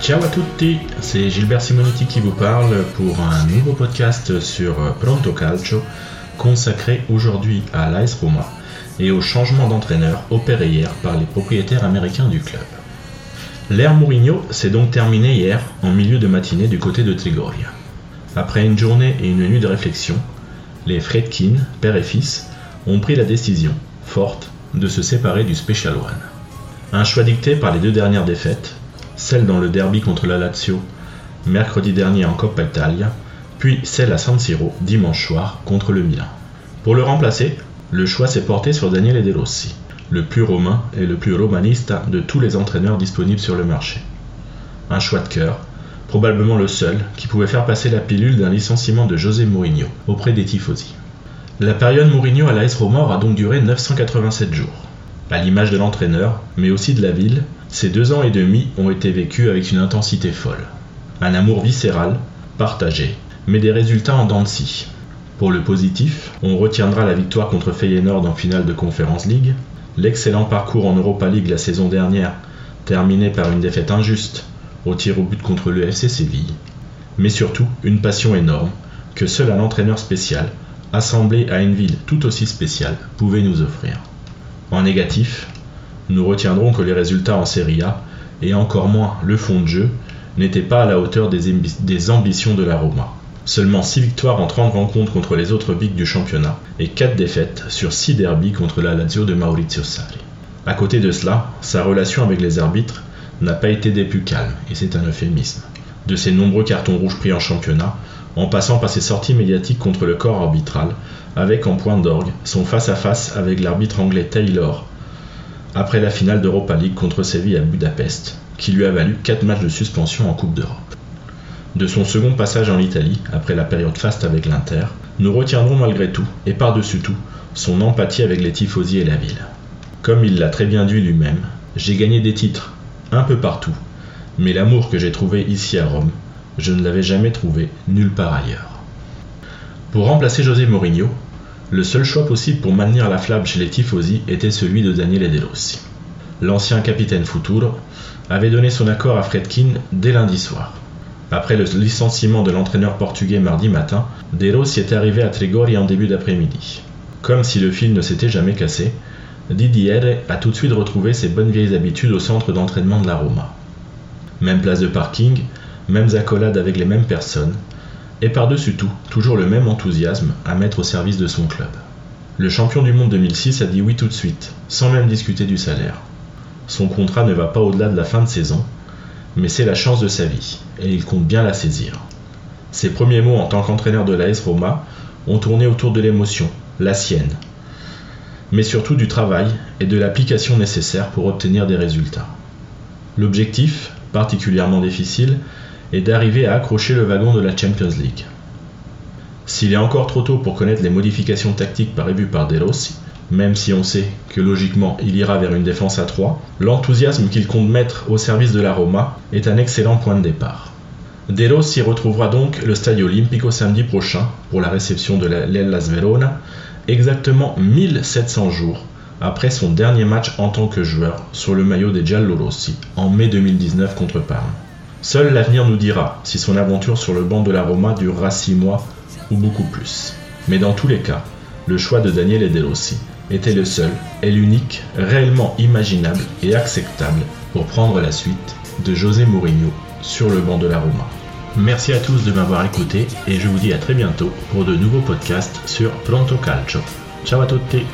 Ciao à tutti, c'est Gilbert Simonetti qui vous parle pour un nouveau podcast sur Pronto Calcio consacré aujourd'hui à l'AS Roma et au changement d'entraîneur opéré hier par les propriétaires américains du club. L'ère Mourinho s'est donc terminée hier en milieu de matinée du côté de Trigoria. Après une journée et une nuit de réflexion, les Fredkin, père et fils, ont pris la décision, forte, de se séparer du Special One. Un choix dicté par les deux dernières défaites, celle dans le derby contre la Lazio, mercredi dernier en Coppa Italia, puis celle à San Siro dimanche soir contre le Milan. Pour le remplacer, le choix s'est porté sur Daniele De Rossi, le plus romain et le plus romanista de tous les entraîneurs disponibles sur le marché. Un choix de cœur, probablement le seul qui pouvait faire passer la pilule d'un licenciement de José Mourinho auprès des tifosi. La période Mourinho à l'AS Roma aura donc duré 987 jours. À l'image de l'entraîneur, mais aussi de la ville, ces deux ans et demi ont été vécus avec une intensité folle. Un amour viscéral, partagé, mais des résultats en dents de scie. Pour le positif, on retiendra la victoire contre Feyenoord en finale de Conference League, l'excellent parcours en Europa League la saison dernière, terminé par une défaite injuste au tir au but contre le FC Séville, mais surtout une passion énorme que seul un entraîneur spécial, assemblé à une ville tout aussi spéciale, pouvait nous offrir. En négatif, nous retiendrons que les résultats en Serie A, et encore moins le fond de jeu, n'étaient pas à la hauteur des, ambitions de la Roma. Seulement 6 victoires en 30 rencontres contre les autres bigs du championnat et 4 défaites sur 6 derbies contre la Lazio de Maurizio Sarri. À côté de cela, sa relation avec les arbitres n'a pas été des plus calmes, et c'est un euphémisme. De ses nombreux cartons rouges pris en championnat, en passant par ses sorties médiatiques contre le corps arbitral, avec en point d'orgue son face-à-face avec l'arbitre anglais Taylor, après la finale d'Europa League contre Séville à Budapest, qui lui a valu 4 matchs de suspension en Coupe d'Europe. De son second passage en Italie, après la période faste avec l'Inter, nous retiendrons malgré tout, et par-dessus tout, son empathie avec les tifosi et la ville. Comme il l'a très bien dit lui-même, j'ai gagné des titres, un peu partout, mais l'amour que j'ai trouvé ici à Rome, je ne l'avais jamais trouvé nulle part ailleurs. Pour remplacer José Mourinho, le seul choix possible pour maintenir la flamme chez les tifosi était celui de Daniele De Rossi. L'ancien capitaine Futuro avait donné son accord à Fredkin dès lundi soir. Après le licenciement de l'entraîneur portugais mardi matin, De Rossi est arrivé à Trigoria en début d'après-midi. Comme si le fil ne s'était jamais cassé, Didier a tout de suite retrouvé ses bonnes vieilles habitudes au centre d'entraînement de la Roma. Même place de parking, mêmes accolades avec les mêmes personnes, et par-dessus tout, toujours le même enthousiasme à mettre au service de son club. Le champion du monde 2006 a dit oui tout de suite, sans même discuter du salaire. Son contrat ne va pas au-delà de la fin de saison, mais c'est la chance de sa vie, et il compte bien la saisir. Ses premiers mots en tant qu'entraîneur de l'AS Roma ont tourné autour de l'émotion, la sienne, mais surtout du travail et de l'application nécessaire pour obtenir des résultats. L'objectif, particulièrement difficile, est d'arriver à accrocher le wagon de la Champions League. S'il est encore trop tôt pour connaître les modifications tactiques prévues par De même si on sait que logiquement il ira vers une défense à 3, l'enthousiasme qu'il compte mettre au service de la Roma est un excellent point de départ. De Rossi retrouvera donc le Stadio Olimpico samedi prochain pour la réception de l'Ellas Verona exactement 1700 jours après son dernier match en tant que joueur sur le maillot des Giallorossi en mai 2019 contre Parme. Seul l'avenir nous dira si son aventure sur le banc de la Roma durera 6 mois ou beaucoup plus. Mais dans tous les cas, le choix de Daniel De Rossi était le seul et l'unique réellement imaginable et acceptable pour prendre la suite de José Mourinho sur le banc de la Roma. Merci à tous de m'avoir écouté et je vous dis à très bientôt pour de nouveaux podcasts sur Pronto Calcio. Ciao à tutti